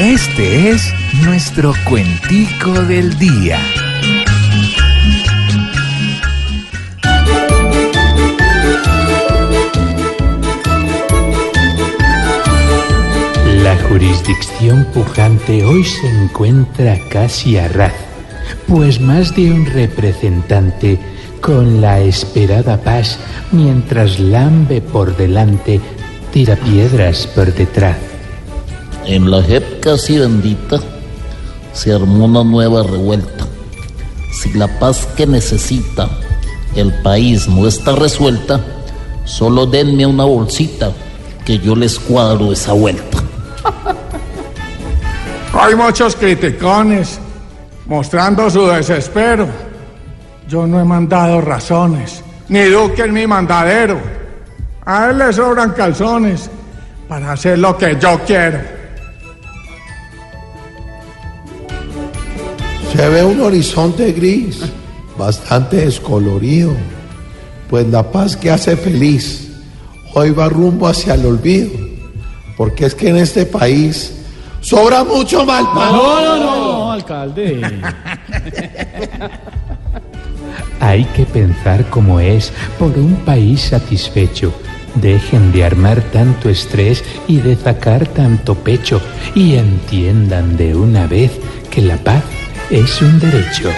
Este es nuestro cuentico del día. La jurisdicción pujante hoy se encuentra casi a ras, pues más de un representante con la esperada paz, mientras lambe por delante, tira piedras por detrás. En la JEP casi bendita se armó una nueva revuelta. Si la paz que necesita el país no está resuelta, solo denme una bolsita que yo les cuadro esa vuelta. Hay muchos criticones mostrando su desespero. Yo no he mandado razones, ni Duque en mi mandadero. A él le sobran calzones para hacer lo que yo quiero. Se ve un horizonte gris, bastante descolorido, pues la paz que hace feliz hoy va rumbo hacia el olvido, porque es que en este país sobra mucho mal No, no, no, alcalde. Hay que pensar como es por un país satisfecho. Dejen de armar tanto estrés y de sacar tanto pecho y entiendan de una vez que la paz es un derecho.